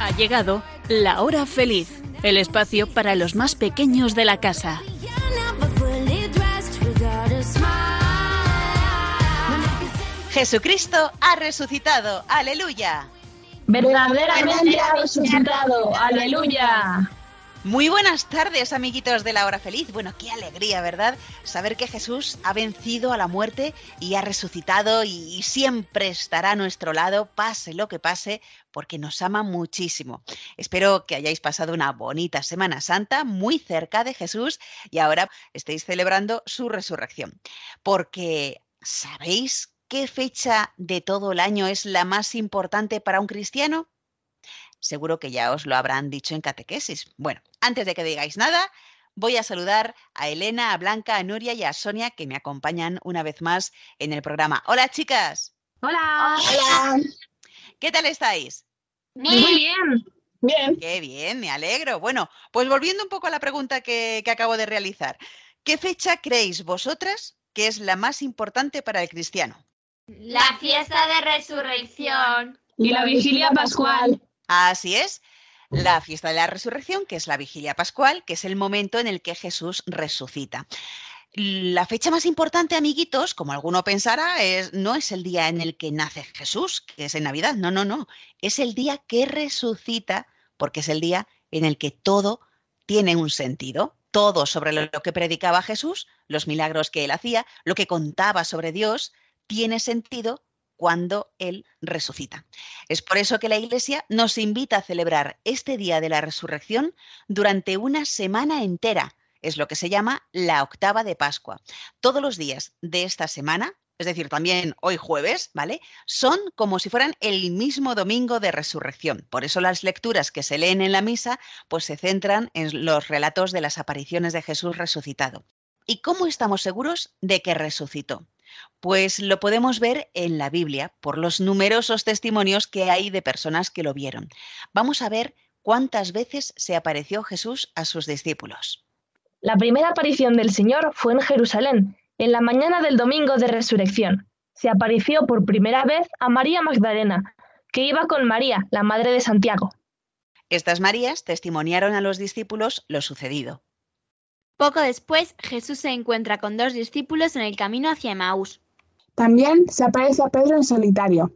Ha llegado la hora feliz, el espacio para los más pequeños de la casa. Jesucristo ha resucitado. Aleluya. Verdaderamente ha resucitado. Aleluya. Muy buenas tardes, amiguitos de la hora feliz. Bueno, qué alegría, ¿verdad? Saber que Jesús ha vencido a la muerte y ha resucitado y, siempre estará a nuestro lado, pase lo que pase, porque nos ama muchísimo. Espero que hayáis pasado una bonita Semana Santa muy cerca de Jesús y ahora estéis celebrando su resurrección. Porque, ¿sabéis qué fecha de todo el año es la más importante para un cristiano? Seguro que ya os lo habrán dicho en catequesis. Bueno, antes de que digáis nada, voy a saludar a Elena, a Blanca, a Nuria y a Sonia que me acompañan una vez más en el programa. Hola chicas, Hola. Hola. ¿qué tal estáis? Muy bien. Bien. Qué bien, me alegro. Bueno, pues volviendo un poco a la pregunta que, que acabo de realizar. ¿Qué fecha creéis vosotras que es la más importante para el cristiano? La fiesta de resurrección. Y la vigilia pascual. Así es, la fiesta de la resurrección, que es la vigilia pascual, que es el momento en el que Jesús resucita. La fecha más importante, amiguitos, como alguno pensará, no es el día en el que nace Jesús, que es en Navidad, no, no, no, es el día que resucita, porque es el día en el que todo tiene un sentido. Todo sobre lo que predicaba Jesús, los milagros que él hacía, lo que contaba sobre Dios, tiene sentido cuando Él resucita. Es por eso que la Iglesia nos invita a celebrar este día de la resurrección durante una semana entera. Es lo que se llama la octava de Pascua. Todos los días de esta semana, es decir, también hoy jueves, ¿vale? Son como si fueran el mismo domingo de resurrección. Por eso las lecturas que se leen en la misa, pues se centran en los relatos de las apariciones de Jesús resucitado. ¿Y cómo estamos seguros de que resucitó? Pues lo podemos ver en la Biblia por los numerosos testimonios que hay de personas que lo vieron. Vamos a ver cuántas veces se apareció Jesús a sus discípulos. La primera aparición del Señor fue en Jerusalén, en la mañana del domingo de resurrección. Se apareció por primera vez a María Magdalena, que iba con María, la madre de Santiago. Estas Marías testimoniaron a los discípulos lo sucedido. Poco después, Jesús se encuentra con dos discípulos en el camino hacia Emaús. También se aparece a Pedro en solitario.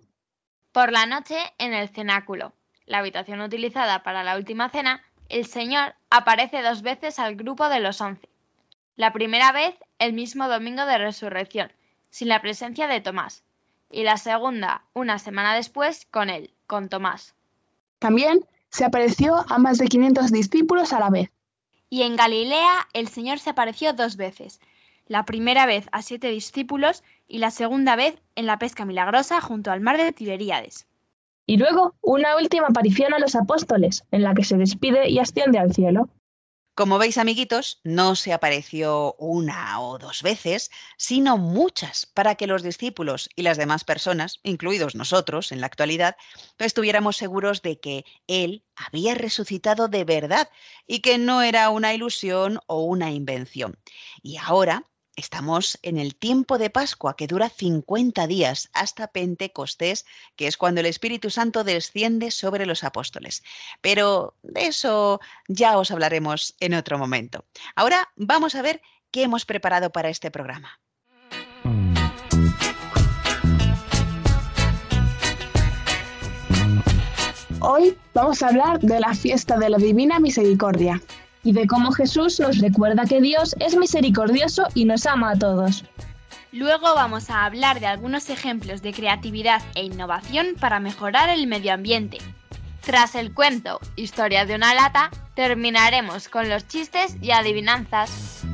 Por la noche, en el cenáculo, la habitación utilizada para la última cena, el Señor aparece dos veces al grupo de los once. La primera vez, el mismo domingo de resurrección, sin la presencia de Tomás, y la segunda, una semana después, con él, con Tomás. También se apareció a más de 500 discípulos a la vez. Y en Galilea el Señor se apareció dos veces, la primera vez a siete discípulos y la segunda vez en la pesca milagrosa junto al mar de Tiberíades. Y luego una última aparición a los apóstoles, en la que se despide y asciende al cielo. Como veis, amiguitos, no se apareció una o dos veces, sino muchas, para que los discípulos y las demás personas, incluidos nosotros en la actualidad, estuviéramos seguros de que Él había resucitado de verdad y que no era una ilusión o una invención. Y ahora estamos en el tiempo de Pascua, que dura 50 días hasta Pentecostés, que es cuando el Espíritu Santo desciende sobre los apóstoles. Pero de eso ya os hablaremos en otro momento. Ahora vamos a ver qué hemos preparado para este programa. Hoy vamos a hablar de la fiesta de la Divina Misericordia. Y de cómo Jesús nos recuerda que Dios es misericordioso y nos ama a todos. Luego vamos a hablar de algunos ejemplos de creatividad e innovación para mejorar el medio ambiente. Tras el cuento Historia de una lata, terminaremos con los chistes y adivinanzas.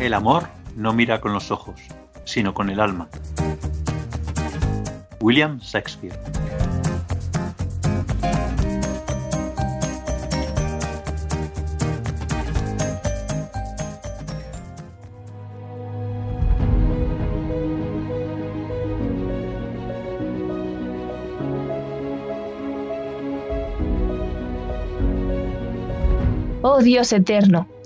El amor no mira con los ojos, sino con el alma. William Shakespeare. Oh Dios eterno,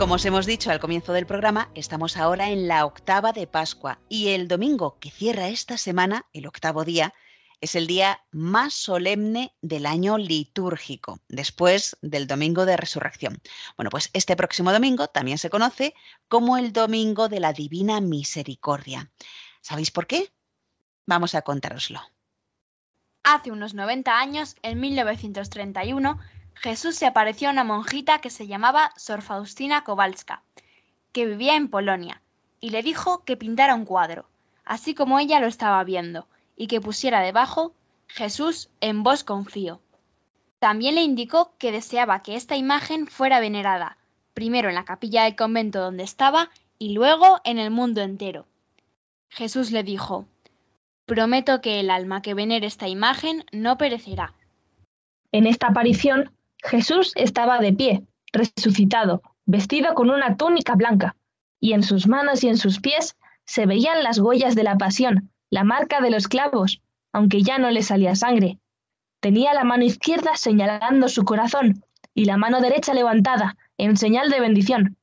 Como os hemos dicho al comienzo del programa, estamos ahora en la octava de Pascua y el domingo que cierra esta semana, el octavo día, es el día más solemne del año litúrgico, después del domingo de resurrección. Bueno, pues este próximo domingo también se conoce como el domingo de la Divina Misericordia. ¿Sabéis por qué? Vamos a contároslo. Hace unos 90 años, en 1931, Jesús se apareció a una monjita que se llamaba Sor Faustina Kowalska, que vivía en Polonia, y le dijo que pintara un cuadro, así como ella lo estaba viendo, y que pusiera debajo Jesús en vos confío. También le indicó que deseaba que esta imagen fuera venerada, primero en la capilla del convento donde estaba y luego en el mundo entero. Jesús le dijo, Prometo que el alma que venere esta imagen no perecerá. En esta aparición, Jesús estaba de pie, resucitado, vestido con una túnica blanca, y en sus manos y en sus pies se veían las huellas de la pasión, la marca de los clavos, aunque ya no le salía sangre. Tenía la mano izquierda señalando su corazón y la mano derecha levantada, en señal de bendición.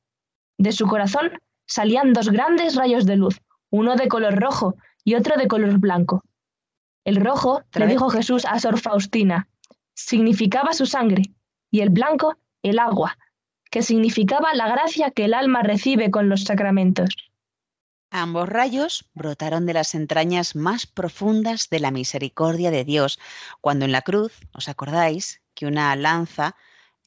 De su corazón salían dos grandes rayos de luz, uno de color rojo y otro de color blanco. El rojo, le dijo Jesús a Sor Faustina, significaba su sangre, y el blanco, el agua, que significaba la gracia que el alma recibe con los sacramentos. Ambos rayos brotaron de las entrañas más profundas de la misericordia de Dios, cuando en la cruz, ¿os acordáis? que una lanza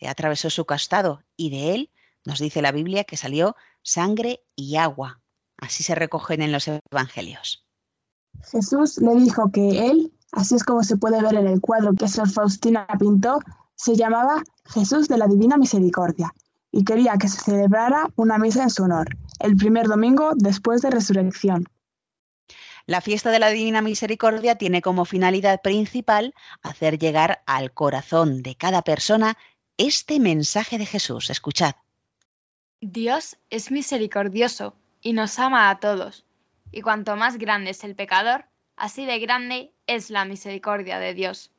eh, atravesó su costado y de él nos dice la Biblia que salió sangre y agua. Así se recogen en los evangelios. Jesús le dijo que él, así es como se puede ver en el cuadro que Sor Faustina pintó, se llamaba Jesús de la Divina Misericordia y quería que se celebrara una misa en su honor, el primer domingo después de resurrección. La fiesta de la Divina Misericordia tiene como finalidad principal hacer llegar al corazón de cada persona este mensaje de Jesús. Escuchad. Dios es misericordioso y nos ama a todos, y cuanto más grande es el pecador, así de grande es la misericordia de Dios.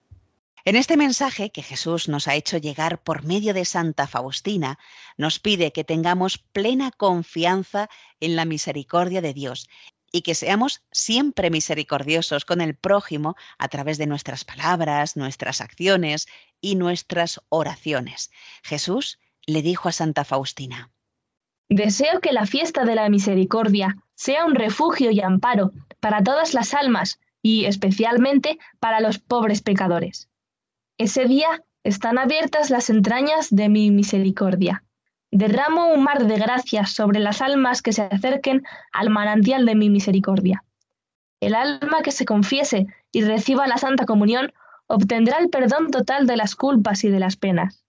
En este mensaje que Jesús nos ha hecho llegar por medio de Santa Faustina, nos pide que tengamos plena confianza en la misericordia de Dios y que seamos siempre misericordiosos con el prójimo a través de nuestras palabras, nuestras acciones y nuestras oraciones. Jesús le dijo a Santa Faustina, Deseo que la fiesta de la misericordia sea un refugio y amparo para todas las almas y especialmente para los pobres pecadores. Ese día están abiertas las entrañas de mi misericordia. Derramo un mar de gracias sobre las almas que se acerquen al manantial de mi misericordia. El alma que se confiese y reciba la Santa Comunión obtendrá el perdón total de las culpas y de las penas.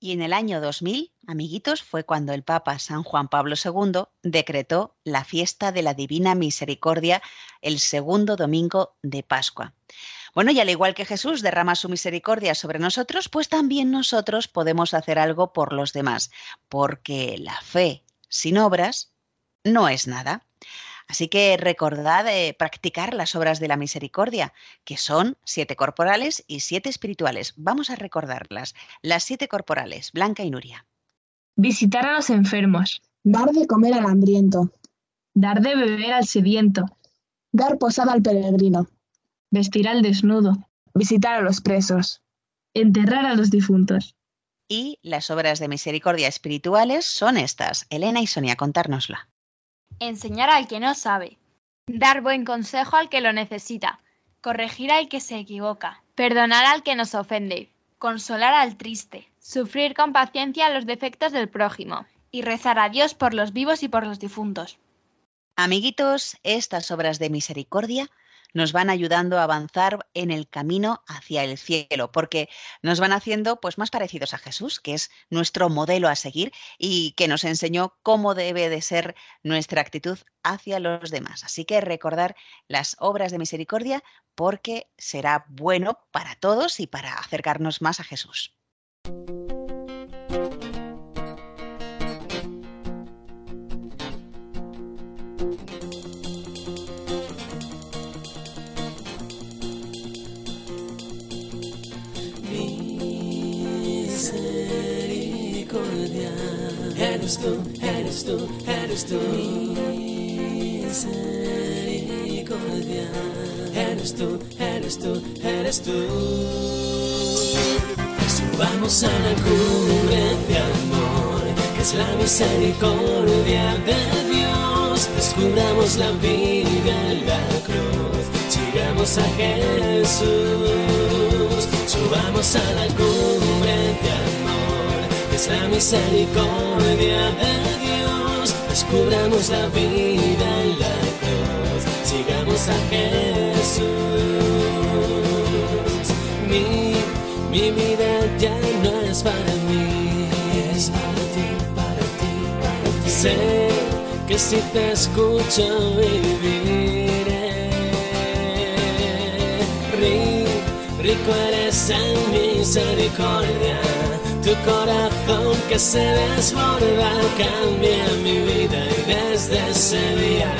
Y en el año 2000, amiguitos, fue cuando el Papa San Juan Pablo II decretó la fiesta de la Divina Misericordia el segundo domingo de Pascua. Bueno, y al igual que Jesús derrama su misericordia sobre nosotros, pues también nosotros podemos hacer algo por los demás, porque la fe sin obras no es nada. Así que recordad eh, practicar las obras de la misericordia, que son siete corporales y siete espirituales. Vamos a recordarlas. Las siete corporales, Blanca y Nuria. Visitar a los enfermos, Dar de comer al hambriento, dar de beber al sediento, dar posada al peregrino, vestir al desnudo, visitar a los presos, enterrar a los difuntos. Y las obras de misericordia espirituales son estas. Elena y Sonia, contárnosla. Enseñar al que no sabe, dar buen consejo al que lo necesita, corregir al que se equivoca, perdonar al que nos ofende, consolar al triste, sufrir con paciencia los defectos del prójimo y rezar a Dios por los vivos y por los difuntos. Amiguitos, estas obras de misericordia nos van ayudando a avanzar en el camino hacia el cielo, porque nos van haciendo pues más parecidos a Jesús, que es nuestro modelo a seguir y que nos enseñó cómo debe de ser nuestra actitud hacia los demás. Así que recordar las obras de misericordia porque será bueno para todos y para acercarnos más a Jesús. Eres tú, eres tú, eres tú. Misericordia, eres tú, eres tú, eres tú. Subamos a la cumbre de amor, que es la misericordia de Dios. Descubramos la vida en la cruz, sigamos a Jesús. Subamos a la cumbre de amor, la misericordia de Dios. Descubramos la vida en la cruz, sigamos a Jesús. Mi, mi vida ya no es para mí, es para ti, para ti. Sé que si te escucho viviré. Ri- Rico eres en misericordia, tu corazón que se desborda cambia mi vida y desde ese día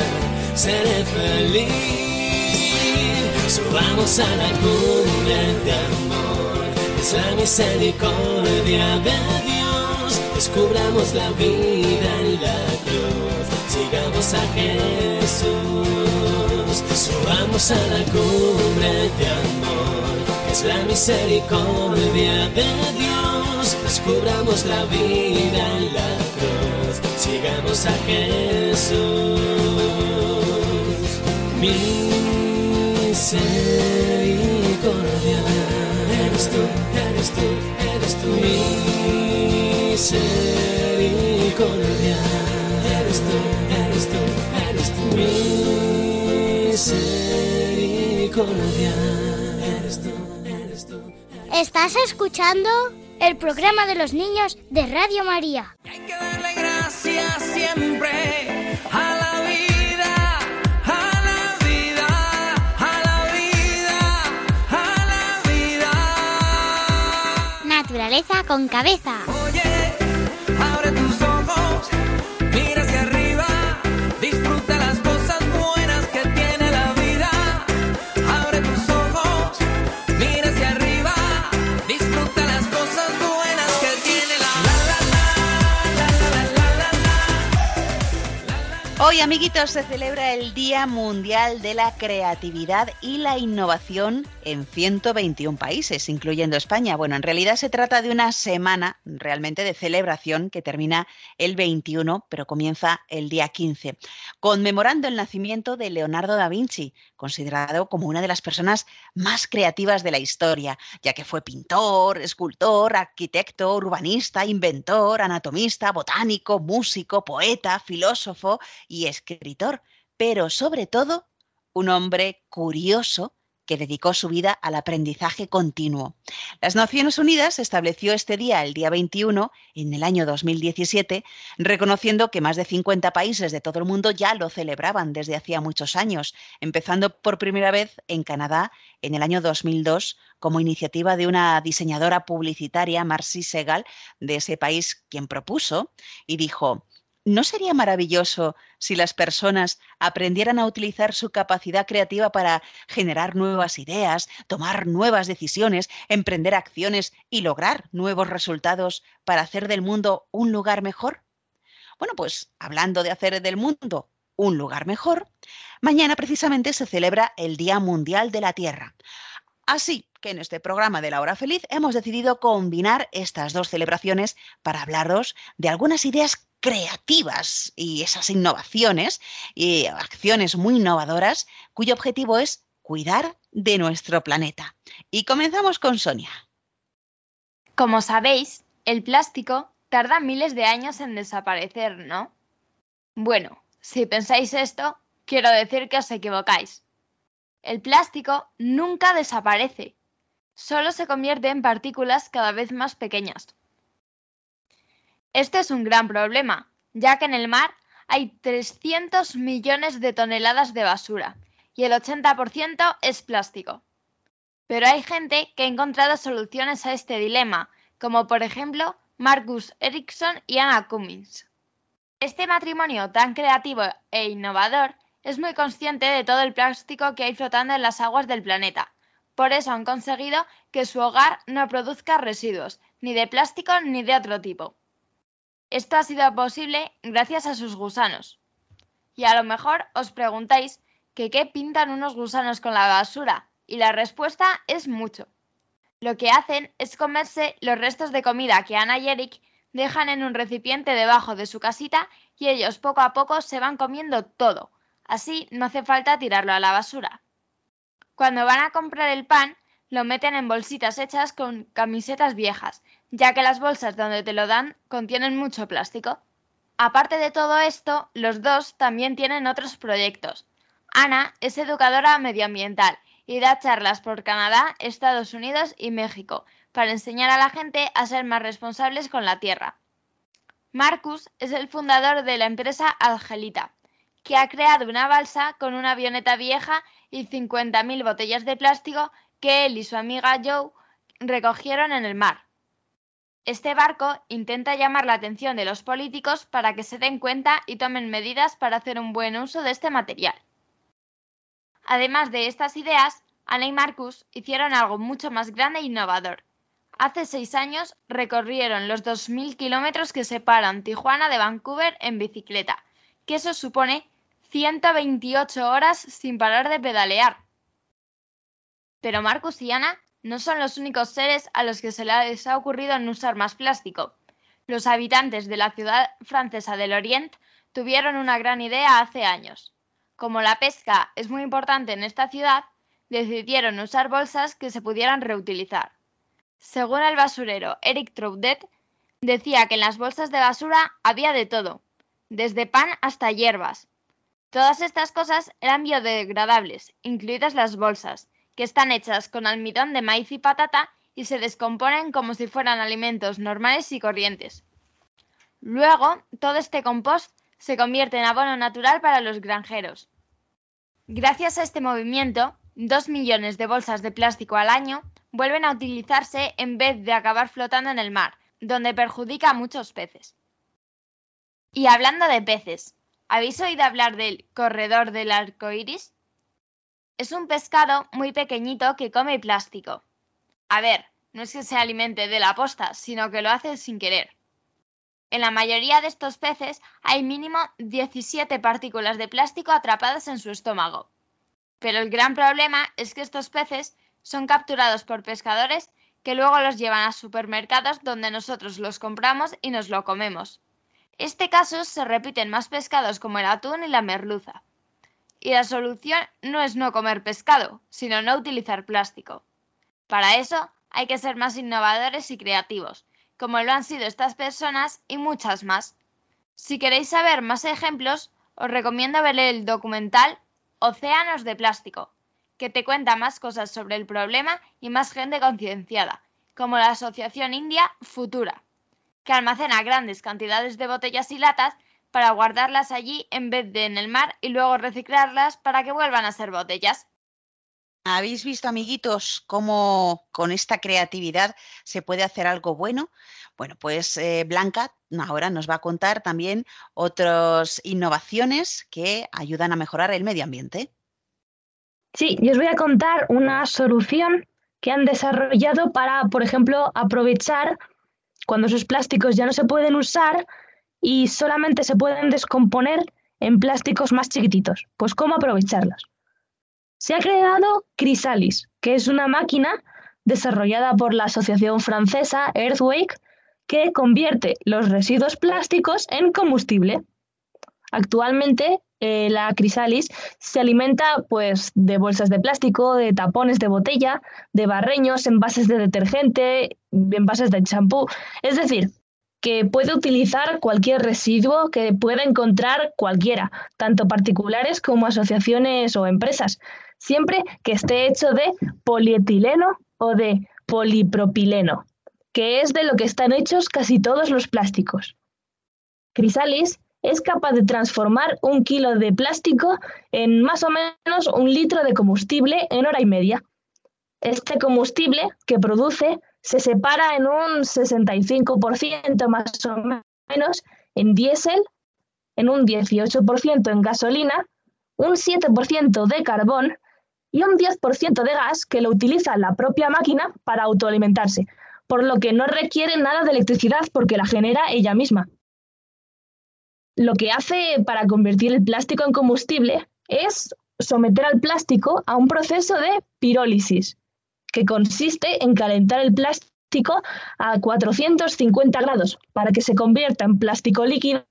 seré feliz. Subamos a la cumbre de amor, es la misericordia de Dios. Descubramos la vida en la cruz, sigamos a Jesús. Subamos a la cumbre de amor, es la misericordia de Dios. Descubramos la vida en la cruz, sigamos a Jesús. Misericordia, eres tú, eres tú, eres tú. Misericordia, eres tú, eres tú, eres tú. Misericordia, eres tú, eres tú. Estás escuchando el programa de los niños de Radio María. Hay que darle gracias siempre a la vida, a la vida, a la vida, a la vida. Naturaleza con cabeza. Oye, abre tus ojos, Hoy, amiguitos, se celebra el Día Mundial de la Creatividad y la Innovación en 121 países, incluyendo España. Bueno, en realidad se trata de una semana realmente de celebración que termina el 21, pero comienza el día 15, conmemorando el nacimiento de Leonardo da Vinci, considerado como una de las personas más creativas de la historia, ya que fue pintor, escultor, arquitecto, urbanista, inventor, anatomista, botánico, músico, poeta, filósofo y escritor, pero sobre todo un hombre curioso que dedicó su vida al aprendizaje continuo. Las Naciones Unidas estableció este día, el día 21, en el año 2017, reconociendo que más de 50 países de todo el mundo ya lo celebraban desde hacía muchos años, empezando por primera vez en Canadá en el año 2002 como iniciativa de una diseñadora publicitaria, Marcy Segal, de ese país, quien propuso y dijo, ¿No sería maravilloso si las personas aprendieran a utilizar su capacidad creativa para generar nuevas ideas, tomar nuevas decisiones, emprender acciones y lograr nuevos resultados para hacer del mundo un lugar mejor? Bueno, pues hablando de hacer del mundo un lugar mejor, mañana precisamente se celebra el Día Mundial de la Tierra. Así que en este programa de la hora feliz hemos decidido combinar estas dos celebraciones para hablaros de algunas ideas creativas y esas innovaciones y acciones muy innovadoras cuyo objetivo es cuidar de nuestro planeta. Y comenzamos con Sonia. Como sabéis, el plástico tarda miles de años en desaparecer, ¿no? Bueno, si pensáis esto, quiero decir que os equivocáis. El plástico nunca desaparece, solo se convierte en partículas cada vez más pequeñas. Este es un gran problema, ya que en el mar hay 300 millones de toneladas de basura y el 80% es plástico. Pero hay gente que ha encontrado soluciones a este dilema, como por ejemplo Marcus Ericsson y Anna Cummins. Este matrimonio tan creativo e innovador es muy consciente de todo el plástico que hay flotando en las aguas del planeta. Por eso han conseguido que su hogar no produzca residuos, ni de plástico ni de otro tipo. Esto ha sido posible gracias a sus gusanos. Y a lo mejor os preguntáis que qué pintan unos gusanos con la basura, y la respuesta es mucho. Lo que hacen es comerse los restos de comida que Ana y Eric dejan en un recipiente debajo de su casita y ellos poco a poco se van comiendo todo. Así no hace falta tirarlo a la basura. Cuando van a comprar el pan, lo meten en bolsitas hechas con camisetas viejas, ya que las bolsas donde te lo dan contienen mucho plástico. Aparte de todo esto, los dos también tienen otros proyectos. Ana es educadora medioambiental y da charlas por Canadá, Estados Unidos y México para enseñar a la gente a ser más responsables con la tierra. Marcus es el fundador de la empresa Algelita, que ha creado una balsa con una avioneta vieja y 50.000 botellas de plástico que él y su amiga Joe recogieron en el mar. Este barco intenta llamar la atención de los políticos para que se den cuenta y tomen medidas para hacer un buen uso de este material. Además de estas ideas, Ana y Marcus hicieron algo mucho más grande e innovador. Hace seis años recorrieron los 2.000 kilómetros que separan Tijuana de Vancouver en bicicleta, que eso supone 128 horas sin parar de pedalear. Pero Marcus y Ana no son los únicos seres a los que se les ha ocurrido no usar más plástico. Los habitantes de la ciudad francesa del Orient tuvieron una gran idea hace años. Como la pesca es muy importante en esta ciudad, decidieron usar bolsas que se pudieran reutilizar. Según el basurero Eric Troudet, decía que en las bolsas de basura había de todo, desde pan hasta hierbas. Todas estas cosas eran biodegradables, incluidas las bolsas, que están hechas con almidón de maíz y patata y se descomponen como si fueran alimentos normales y corrientes. Luego, todo este compost se convierte en abono natural para los granjeros. Gracias a este movimiento, dos millones de bolsas de plástico al año vuelven a utilizarse en vez de acabar flotando en el mar, donde perjudica a muchos peces. Y hablando de peces, ¿habéis oído hablar del corredor del arco iris? Es un pescado muy pequeñito que come plástico. A ver, no es que se alimente de la posta, sino que lo hace sin querer. En la mayoría de estos peces hay mínimo 17 partículas de plástico atrapadas en su estómago. Pero el gran problema es que estos peces son capturados por pescadores que luego los llevan a supermercados donde nosotros los compramos y nos lo comemos. Este caso se repite en más pescados como el atún y la merluza. Y la solución no es no comer pescado, sino no utilizar plástico. Para eso hay que ser más innovadores y creativos, como lo han sido estas personas y muchas más. Si queréis saber más ejemplos, os recomiendo ver el documental Océanos de Plástico, que te cuenta más cosas sobre el problema y más gente concienciada, como la Asociación India Futura, que almacena grandes cantidades de botellas y latas para guardarlas allí en vez de en el mar y luego reciclarlas para que vuelvan a ser botellas. ¿Habéis visto, amiguitos, cómo con esta creatividad se puede hacer algo bueno? Bueno, pues eh, Blanca ahora nos va a contar también otras innovaciones que ayudan a mejorar el medio ambiente. Sí, yo os voy a contar una solución que han desarrollado para, por ejemplo, aprovechar cuando esos plásticos ya no se pueden usar y solamente se pueden descomponer en plásticos más chiquititos. Pues, ¿cómo aprovecharlos? Se ha creado Chrysalis, que es una máquina desarrollada por la asociación francesa Earthwake que convierte los residuos plásticos en combustible. Actualmente eh, la Chrysalis se alimenta pues de bolsas de plástico, de tapones de botella, de barreños, envases de detergente, envases de champú, es decir, que puede utilizar cualquier residuo que pueda encontrar cualquiera, tanto particulares como asociaciones o empresas siempre que esté hecho de polietileno o de polipropileno, que es de lo que están hechos casi todos los plásticos. Chrysalis es capaz de transformar un kilo de plástico en más o menos un litro de combustible en hora y media. Este combustible que produce se separa en un 65% más o menos en diésel, en un 18% en gasolina, un 7% de carbón y un 10% de gas que lo utiliza la propia máquina para autoalimentarse, por lo que no requiere nada de electricidad porque la genera ella misma. Lo que hace para convertir el plástico en combustible es someter al plástico a un proceso de pirólisis, que consiste en calentar el plástico a 450 grados para que se convierta en plástico líquido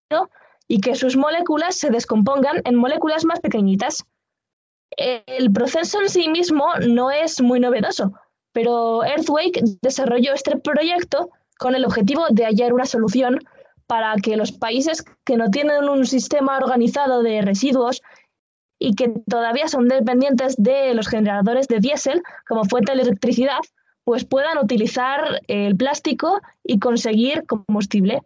y que sus moléculas se descompongan en moléculas más pequeñitas. El proceso en sí mismo no es muy novedoso, pero Earthwake desarrolló este proyecto con el objetivo de hallar una solución para que los países que no tienen un sistema organizado de residuos y que todavía son dependientes de los generadores de diésel como fuente de electricidad, pues puedan utilizar el plástico y conseguir combustible.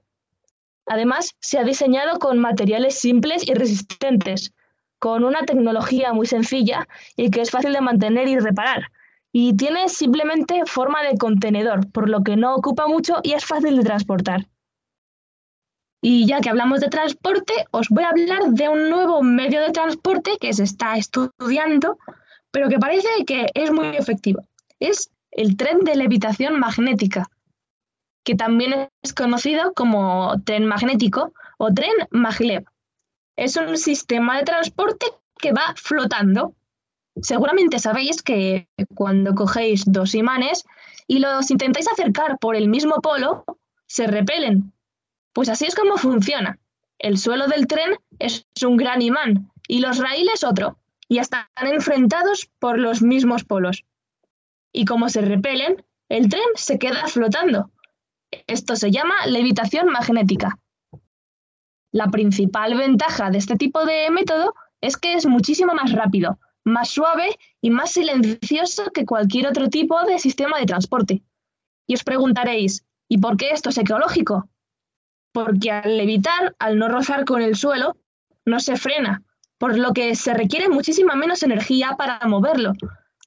Además, se ha diseñado con materiales simples y resistentes, con una tecnología muy sencilla y que es fácil de mantener y reparar. Y tiene simplemente forma de contenedor, por lo que no ocupa mucho y es fácil de transportar. Y ya que hablamos de transporte, os voy a hablar de un nuevo medio de transporte que se está estudiando, pero que parece que es muy efectivo. Es el tren de levitación magnética, que también es conocido como tren magnético o tren maglev. Es un sistema de transporte que va flotando. Seguramente sabéis que cuando cogéis dos imanes y los intentáis acercar por el mismo polo, se repelen pues así es como funciona. El suelo del tren es un gran imán y los raíles otro, y están enfrentados por los mismos polos. Y como se repelen, el tren se queda flotando. Esto se llama levitación magnética. La principal ventaja de este tipo de método es que es muchísimo más rápido, más suave y más silencioso que cualquier otro tipo de sistema de transporte. Y os preguntaréis, ¿y por qué esto es ecológico? Porque al levitar, al no rozar con el suelo, no se frena, por lo que se requiere muchísima menos energía para moverlo.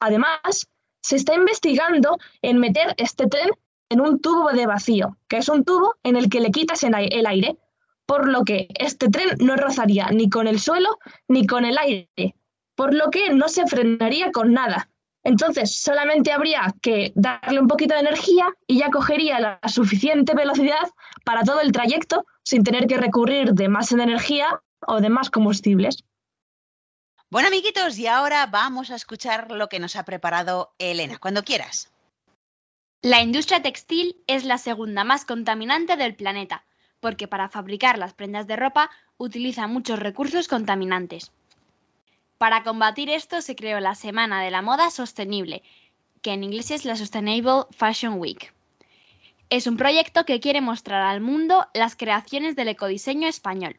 Además, se está investigando en meter este tren en un tubo de vacío, que es un tubo en el que le quitas el aire, por lo que este tren no rozaría ni con el suelo ni con el aire, por lo que no se frenaría con nada. Entonces, solamente habría que darle un poquito de energía y ya cogería la suficiente velocidad para todo el trayecto sin tener que recurrir de más energía o de más combustibles. Bueno, amiguitos, y ahora vamos a escuchar lo que nos ha preparado Elena, cuando quieras. La industria textil es la segunda más contaminante del planeta, porque para fabricar las prendas de ropa utiliza muchos recursos contaminantes. Para combatir esto se creó la Semana de la Moda Sostenible, que en inglés es la Sustainable Fashion Week. Es un proyecto que quiere mostrar al mundo las creaciones del ecodiseño español.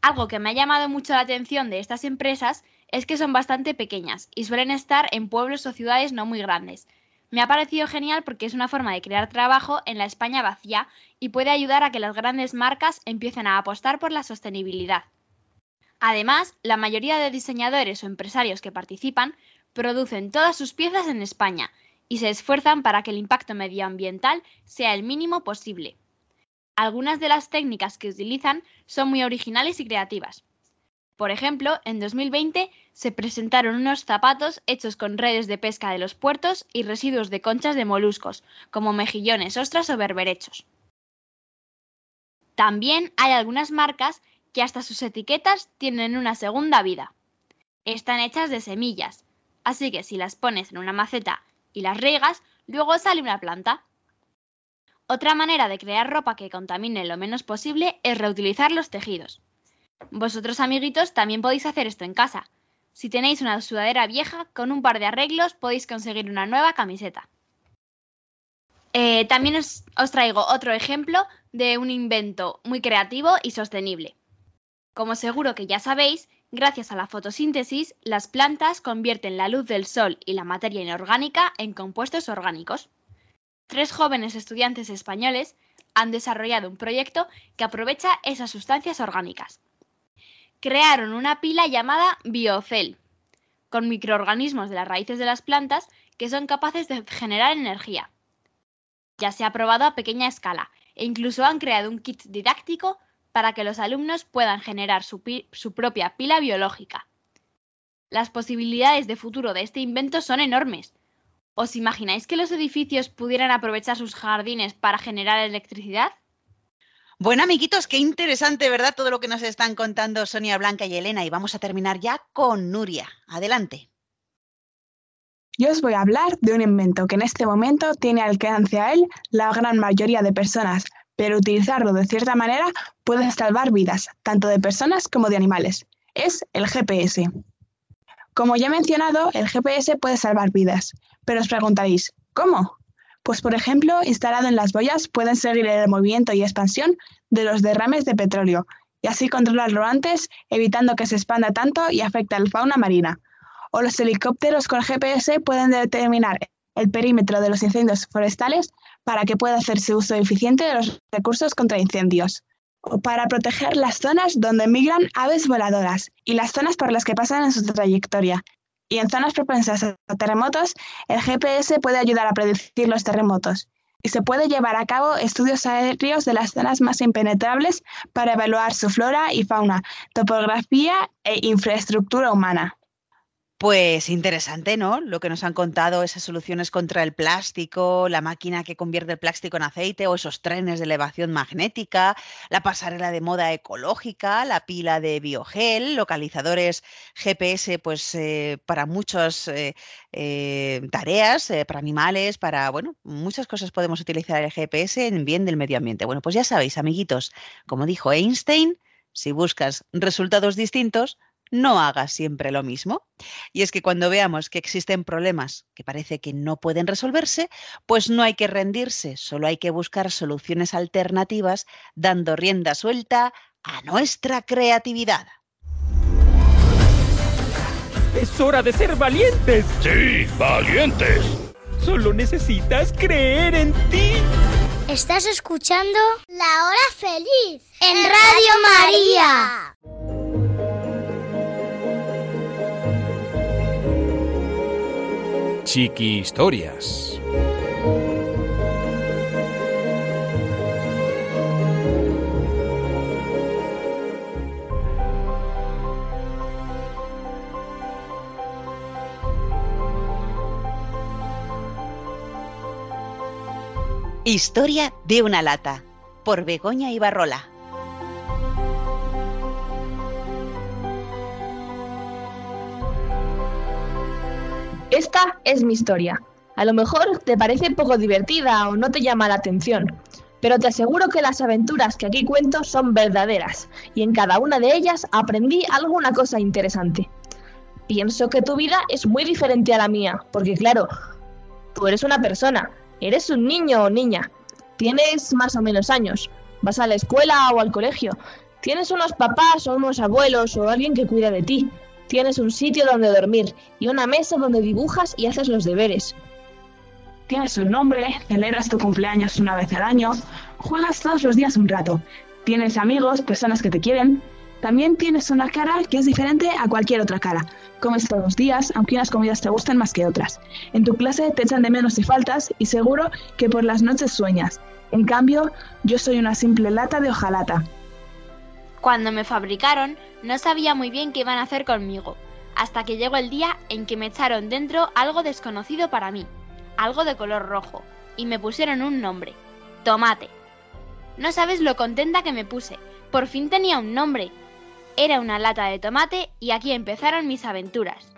Algo que me ha llamado mucho la atención de estas empresas es que son bastante pequeñas y suelen estar en pueblos o ciudades no muy grandes. Me ha parecido genial porque es una forma de crear trabajo en la España vacía y puede ayudar a que las grandes marcas empiecen a apostar por la sostenibilidad. Además, la mayoría de diseñadores o empresarios que participan producen todas sus piezas en España y se esfuerzan para que el impacto medioambiental sea el mínimo posible. Algunas de las técnicas que utilizan son muy originales y creativas. Por ejemplo, en 2020 se presentaron unos zapatos hechos con redes de pesca de los puertos y residuos de conchas de moluscos, como mejillones, ostras o berberechos. También hay algunas marcas que hasta sus etiquetas tienen una segunda vida. Están hechas de semillas, así que si las pones en una maceta y las riegas, luego sale una planta. Otra manera de crear ropa que contamine lo menos posible es reutilizar los tejidos. Vosotros, amiguitos, también podéis hacer esto en casa. Si tenéis una sudadera vieja, con un par de arreglos podéis conseguir una nueva camiseta. Eh, también os traigo otro ejemplo de un invento muy creativo y sostenible. Como seguro que ya sabéis, Gracias a la fotosíntesis, las plantas convierten la luz del sol y la materia inorgánica en compuestos orgánicos. Tres jóvenes estudiantes españoles han desarrollado un proyecto que aprovecha esas sustancias orgánicas. Crearon una pila llamada Biocel, con microorganismos de las raíces de las plantas que son capaces de generar energía. Ya se ha probado a pequeña escala e incluso han creado un kit didáctico para que los alumnos puedan generar su, pi- su propia pila biológica. Las posibilidades de futuro de este invento son enormes. ¿Os imagináis que los edificios pudieran aprovechar sus jardines para generar electricidad? Bueno, amiguitos, qué interesante, ¿verdad? Todo lo que nos están contando Sonia Blanca y Elena. Y vamos a terminar ya con Nuria. Adelante. Yo os voy a hablar de un invento que en este momento tiene alcance a él la gran mayoría de personas, pero utilizarlo de cierta manera puede salvar vidas, tanto de personas como de animales. Es el GPS. Como ya he mencionado, el GPS puede salvar vidas, pero os preguntaréis, ¿cómo? Pues por ejemplo, instalado en las boyas pueden seguir el movimiento y expansión de los derrames de petróleo y así controlarlo antes, evitando que se expanda tanto y afecte a la fauna marina o los helicópteros con GPS pueden determinar el perímetro de los incendios forestales para que pueda hacerse uso eficiente de los recursos contra incendios, o para proteger las zonas donde migran aves voladoras y las zonas por las que pasan en su trayectoria. Y en zonas propensas a terremotos, el GPS puede ayudar a predecir los terremotos. Y se puede llevar a cabo estudios aéreos de las zonas más impenetrables para evaluar su flora y fauna, topografía e infraestructura humana. Pues interesante, ¿no? Lo que nos han contado, esas soluciones contra el plástico, la máquina que convierte el plástico en aceite o esos trenes de elevación magnética, la pasarela de moda ecológica, la pila de biogel, localizadores GPS, pues eh, para muchas eh, eh, tareas, para animales, para, bueno, muchas cosas podemos utilizar el GPS en bien del medio ambiente. Bueno, pues ya sabéis, amiguitos, como dijo Einstein, si buscas resultados distintos, no hagas siempre lo mismo. Y es que cuando veamos que existen problemas que parece que no pueden resolverse, pues no hay que rendirse, solo hay que buscar soluciones alternativas dando rienda suelta a nuestra creatividad. Es hora de ser valientes. Sí, valientes. Solo necesitas creer en ti. Estás escuchando La Hora Feliz en Radio María. Chiqui Historias. Historia de una lata, por Begoña Ibarrola. Es mi historia. A lo mejor te parece poco divertida o no te llama la atención, pero te aseguro que las aventuras que aquí cuento son verdaderas y en cada una de ellas aprendí alguna cosa interesante. Pienso que tu vida es muy diferente a la mía, porque claro, tú eres una persona, eres un niño o niña, tienes más o menos años, vas a la escuela o al colegio, tienes unos papás o unos abuelos o alguien que cuida de ti, tienes un sitio donde dormir y una mesa donde dibujas y haces los deberes. Tienes un nombre, celebras tu cumpleaños una vez al año, juegas todos los días un rato, tienes amigos, personas que te quieren. También tienes una cara que es diferente a cualquier otra cara. Comes todos los días, aunque unas comidas te gusten más que otras. En tu clase te echan de menos si faltas y seguro que por las noches sueñas. En cambio, yo soy una simple lata de hojalata. Cuando me fabricaron, no sabía muy bien qué iban a hacer conmigo, hasta que llegó el día en que me echaron dentro algo desconocido para mí, algo de color rojo, y me pusieron un nombre, Tomate. No sabes lo contenta que me puse, por fin tenía un nombre. Era una lata de tomate y aquí empezaron mis aventuras.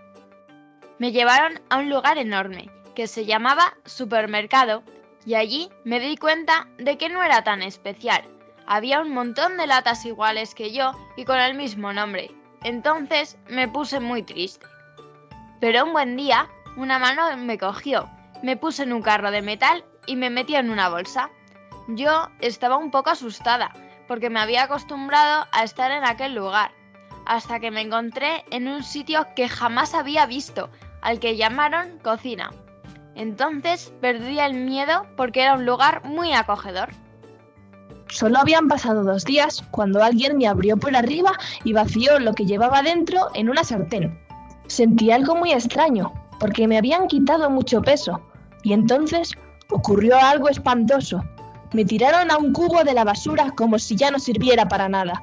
Me llevaron a un lugar enorme, que se llamaba supermercado, y allí me di cuenta de que no era tan especial. Había un montón de latas iguales que yo y con el mismo nombre. Entonces me puse muy triste. Pero un buen día, una mano me cogió, me puso en un carro de metal y me metió en una bolsa. Yo estaba un poco asustada, porque me había acostumbrado a estar en aquel lugar. hasta que me encontré en un sitio que jamás había visto, al que llamaron cocina. Entonces perdí el miedo porque era un lugar muy acogedor. Solo habían pasado dos días cuando alguien me abrió por arriba y vació lo que llevaba dentro en una sartén. Sentí algo muy extraño, porque me habían quitado mucho peso, y entonces ocurrió algo espantoso. Me tiraron a un cubo de la basura como si ya no sirviera para nada.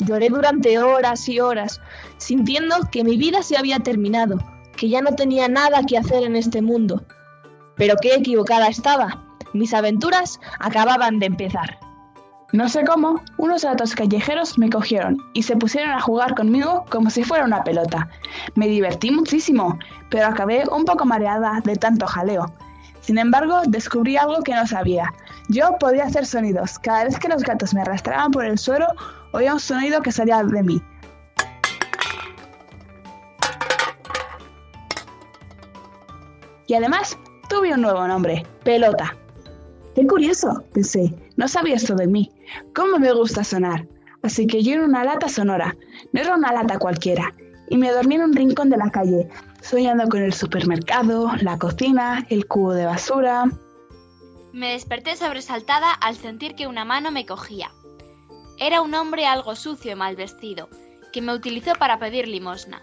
Lloré durante horas y horas, sintiendo que mi vida se había terminado, que ya no tenía nada que hacer en este mundo. Pero qué equivocada estaba. Mis aventuras acababan de empezar. No sé cómo, unos gatos callejeros me cogieron y se pusieron a jugar conmigo como si fuera una pelota. Me divertí muchísimo, pero acabé un poco mareada de tanto jaleo. Sin embargo, descubrí algo que no sabía. Yo podía hacer sonidos. Cada vez que los gatos me arrastraban por el suelo, oía un sonido que salía de mí. Y además, tuve un nuevo nombre, Pelota. Qué curioso, pensé. No sabía esto de mí. ¿Cómo me gusta sonar? Así que yo era una lata sonora. No era una lata cualquiera. Y me dormí en un rincón de la calle, soñando con el supermercado, la cocina, el cubo de basura. Me desperté sobresaltada al sentir que una mano me cogía. Era un hombre algo sucio y mal vestido, que me utilizó para pedir limosna.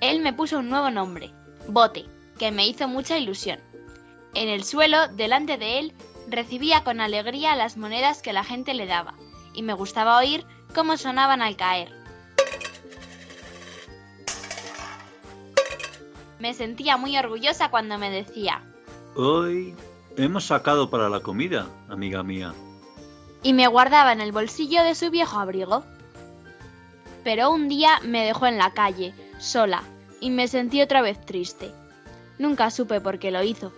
Él me puso un nuevo nombre, Bote, que me hizo mucha ilusión. En el suelo, delante de él, recibía con alegría las monedas que la gente le daba, y me gustaba oír cómo sonaban al caer. Me sentía muy orgullosa cuando me decía, Hoy hemos sacado para la comida, amiga mía. y me guardaba en el bolsillo de su viejo abrigo. Pero un día me dejó en la calle, sola, y me sentí otra vez triste. Nunca supe por qué lo hizo.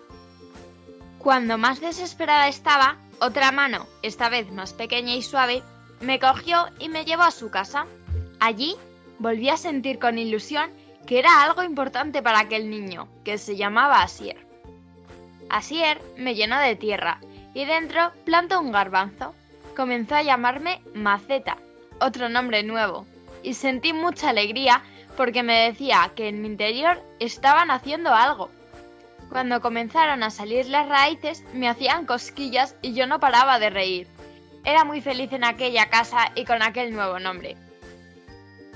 Cuando más desesperada estaba, otra mano, esta vez más pequeña y suave, me cogió y me llevó a su casa. Allí volví a sentir con ilusión que era algo importante para aquel niño, que se llamaba Asier. Asier me llenó de tierra y dentro plantó un garbanzo. Comenzó a llamarme Maceta, otro nombre nuevo, y sentí mucha alegría porque me decía que en mi interior estaban haciendo algo. Cuando comenzaron a salir las raíces me hacían cosquillas y yo no paraba de reír. Era muy feliz en aquella casa y con aquel nuevo nombre.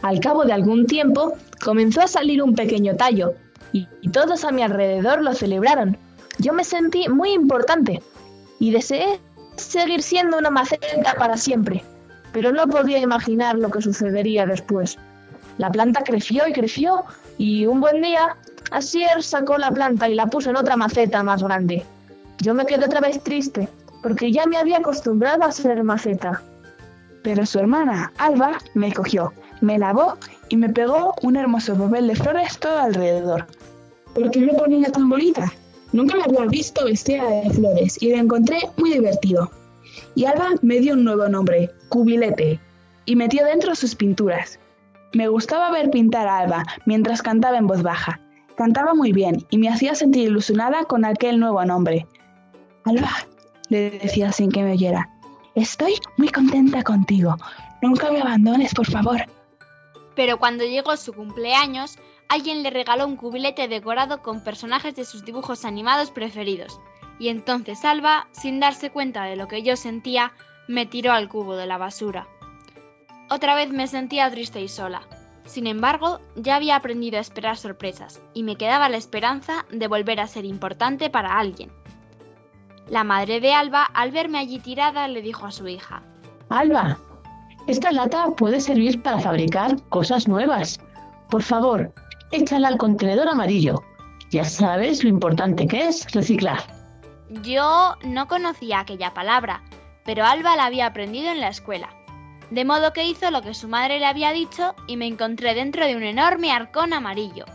Al cabo de algún tiempo, comenzó a salir un pequeño tallo, y, todos a mi alrededor lo celebraron. Yo me sentí muy importante y deseé seguir siendo una maceta para siempre, pero no podía imaginar lo que sucedería después. La planta creció y creció y un buen día Asier sacó la planta y la puso en otra maceta más grande. Yo me quedé otra vez triste porque ya me había acostumbrado a ser maceta. Pero su hermana, Alba, me cogió, me lavó y me pegó un hermoso papel de flores todo alrededor. ¿Por qué me ponía tan bonita? Nunca me había visto vestida de flores y lo encontré muy divertido. Y Alba me dio un nuevo nombre, Cubilete, y metió dentro sus pinturas. Me gustaba ver pintar a Alba mientras cantaba en voz baja. Cantaba muy bien y me hacía sentir ilusionada con aquel nuevo nombre. Alba, le decía sin que me oyera, estoy muy contenta contigo. Nunca me abandones, por favor. Pero cuando llegó su cumpleaños, alguien le regaló un cubilete decorado con personajes de sus dibujos animados preferidos. Y entonces Alba, sin darse cuenta de lo que yo sentía, me tiró al cubo de la basura. Otra vez me sentía triste y sola. Sin embargo, ya había aprendido a esperar sorpresas y me quedaba la esperanza de volver a ser importante para alguien. La madre de Alba, al verme allí tirada, le dijo a su hija, Alba, esta lata puede servir para fabricar cosas nuevas. Por favor, échala al contenedor amarillo. Ya sabes lo importante que es reciclar. Yo no conocía aquella palabra, pero Alba la había aprendido en la escuela. De modo que hizo lo que su madre le había dicho y me encontré dentro de un enorme arcón amarillo,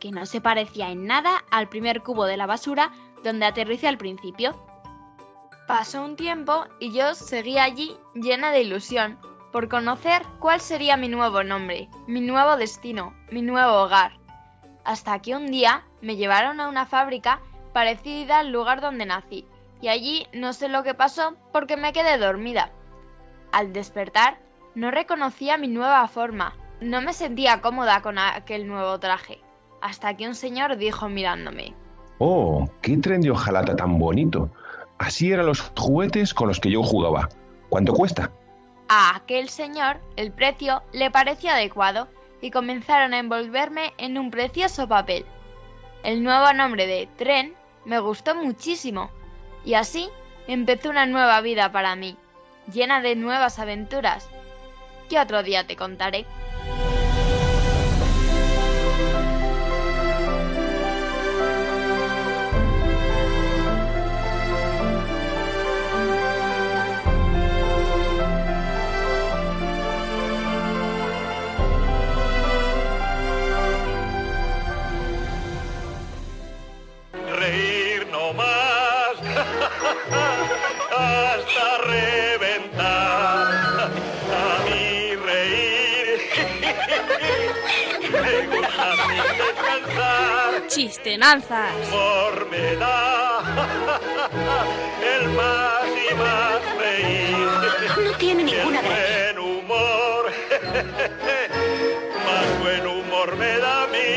que no se parecía en nada al primer cubo de la basura donde aterricé al principio. Pasó un tiempo y yo seguía allí llena de ilusión por conocer cuál sería mi nuevo nombre, mi nuevo destino, mi nuevo hogar. Hasta que un día me llevaron a una fábrica parecida al lugar donde nací, y allí no sé lo que pasó porque me quedé dormida. Al despertar, no reconocía mi nueva forma, No me sentía cómoda con aquel nuevo traje, hasta que un señor dijo mirándome. Oh, qué tren de hojalata tan bonito. Así eran los juguetes con los que yo jugaba. ¿Cuánto cuesta? A aquel señor el precio le pareció adecuado y comenzaron a envolverme en un precioso papel. El nuevo nombre de tren me gustó muchísimo y así empezó una nueva vida para mí, llena de nuevas aventuras, que otro día te contaré. Chistenanzas. Humor me da el más y más reír. No tiene ninguna gracia. buen humor, más buen humor me da a mí.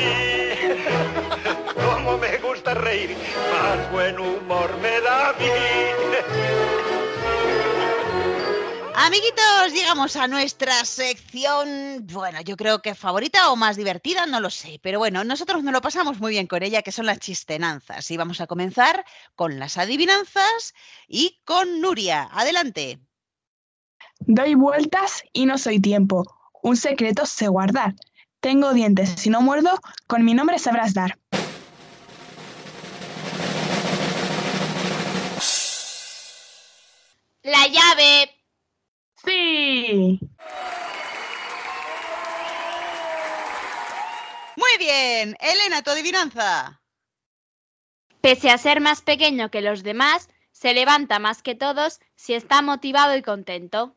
Como me gusta reír, más buen humor me da a mí. Amiguitos, llegamos a nuestra sección, bueno, yo creo que favorita o más divertida, no lo sé, pero bueno, nosotros nos lo pasamos muy bien con ella, que son las chistenanzas. Y vamos a comenzar con las adivinanzas y con Nuria. Adelante. Doy vueltas y no soy tiempo. Un secreto sé guardar. Tengo dientes, si no muerdo, con mi nombre sabrás dar. La llave. Sí. Muy bien, Elena, tu adivinanza. Pese a ser más pequeño que los demás, se levanta más que todos si está motivado y contento.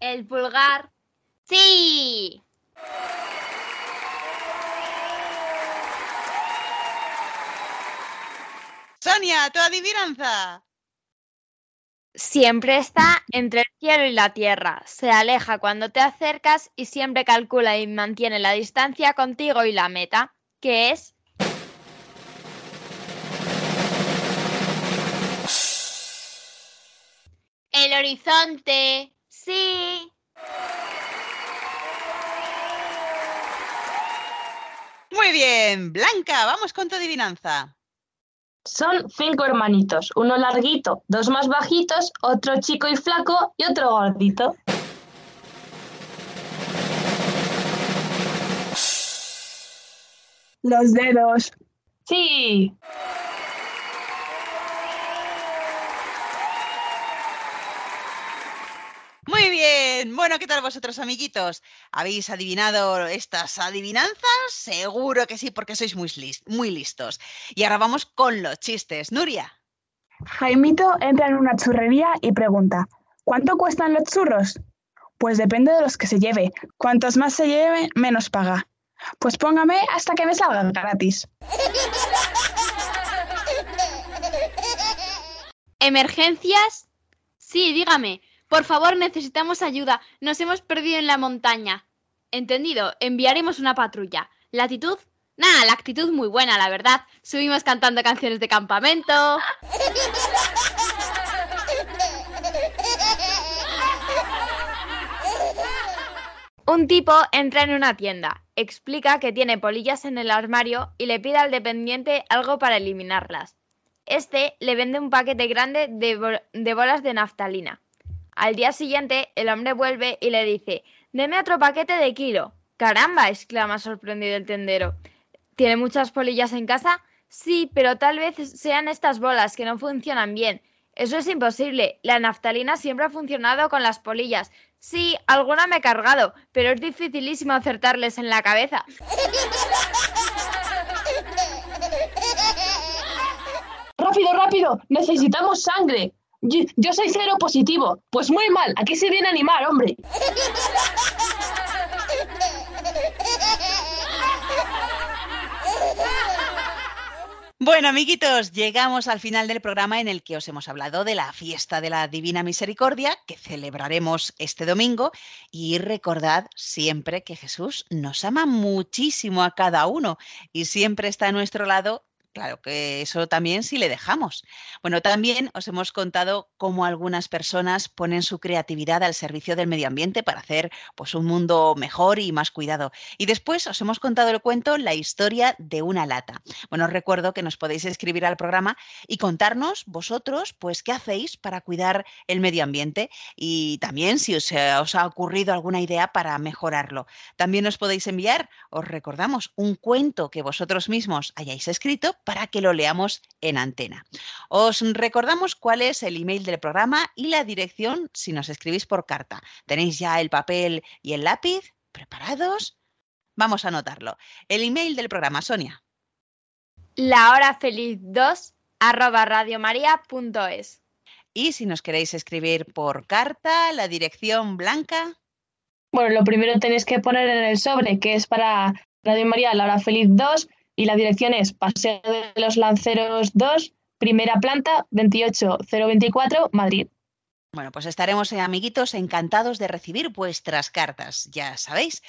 El pulgar. Sí. Sonia, tu adivinanza. Siempre está entre el cielo y la tierra. Se aleja cuando te acercas y siempre calcula y mantiene la distancia contigo y la meta, que es el horizonte. Sí. Muy bien, Blanca, vamos con tu adivinanza. Son cinco hermanitos, uno larguito, dos más bajitos, otro chico y flaco y otro gordito. Los dedos. Sí. Muy bien. Bueno, ¿qué tal vosotros, amiguitos? ¿Habéis adivinado estas adivinanzas? Seguro que sí, porque sois muy, muy listos. Y ahora vamos con los chistes. Nuria. Jaimito entra en una churrería y pregunta, ¿cuánto cuestan los churros? Pues depende de los que se lleve. Cuantos más se lleve, menos paga. Pues póngame hasta que me salgan gratis. ¿Emergencias? Sí, dígame. Por favor, necesitamos ayuda. Nos hemos perdido en la montaña. Entendido, enviaremos una patrulla. ¿Latitud? Nada, la actitud muy buena, la verdad. Subimos cantando canciones de campamento. Un tipo entra en una tienda, explica que tiene polillas en el armario y le pide al dependiente algo para eliminarlas. Este le vende un paquete grande de, de bolas de naftalina. Al día siguiente, el hombre vuelve y le dice, deme otro paquete de kilo. Caramba, exclama sorprendido el tendero. ¿Tiene muchas polillas en casa? Sí, pero tal vez sean estas bolas que no funcionan bien. Eso es imposible. La naftalina siempre ha funcionado con las polillas. Sí, alguna me he cargado, pero es dificilísimo acertarles en la cabeza. ¡Rápido, rápido! ¡Necesitamos sangre! Yo, soy cero positivo. Pues muy mal, aquí se viene a animar, hombre. Bueno, amiguitos, llegamos al final del programa en el que os hemos hablado de la fiesta de la Divina Misericordia que celebraremos este domingo y recordad siempre que Jesús nos ama muchísimo a cada uno y siempre está a nuestro lado Claro que eso también si le dejamos. Bueno, también os hemos contado cómo algunas personas ponen su creatividad al servicio del medio ambiente para hacer pues, un mundo mejor y más cuidado. Y después os hemos contado el cuento La historia de una lata. Bueno, os recuerdo que nos podéis escribir al programa y contarnos vosotros pues qué hacéis para cuidar el medio ambiente y también si os, eh, os ha ocurrido alguna idea para mejorarlo. También os podéis enviar, os recordamos, un cuento que vosotros mismos hayáis escrito para que lo leamos en antena. Os recordamos cuál es el email del programa y la dirección si nos escribís por carta. ¿Tenéis ya el papel y el lápiz preparados? Vamos a anotarlo. El email del programa, Sonia. La hora feliz 2 arroba radiomaria.es. Y si nos queréis escribir por carta, la dirección blanca. Bueno, lo primero tenéis que poner en el sobre, que es para Radio María La Hora Feliz 2, y la dirección es Paseo de los Lanceros 2, primera planta, 28024, Madrid. Bueno, pues estaremos, eh, amiguitos, encantados de recibir vuestras cartas, ya sabéis.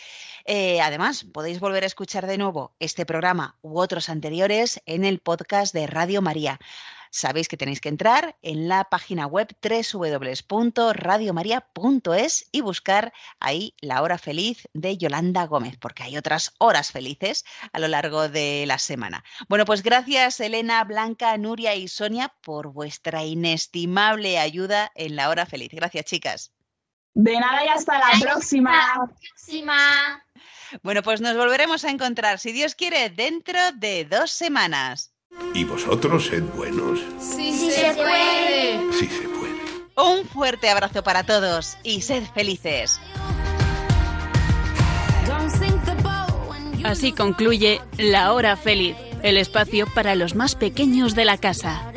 Eh, además, podéis volver a escuchar de nuevo este programa u otros anteriores en el podcast de Radio María. Sabéis que tenéis que entrar en la página web www.radiomaria.es y buscar ahí la hora feliz de Yolanda Gómez, porque hay otras horas felices a lo largo de la semana. Bueno, pues gracias Elena, Blanca, Nuria y Sonia por vuestra inestimable ayuda en la hora feliz. Gracias, chicas. De nada y hasta la próxima. próxima. Bueno, pues nos volveremos a encontrar, si Dios quiere, dentro de dos semanas. Y vosotros sed buenos. Sí, se puede. Sí se puede. Un fuerte abrazo para todos y sed felices. Así concluye La Hora Feliz, el espacio para los más pequeños de la casa.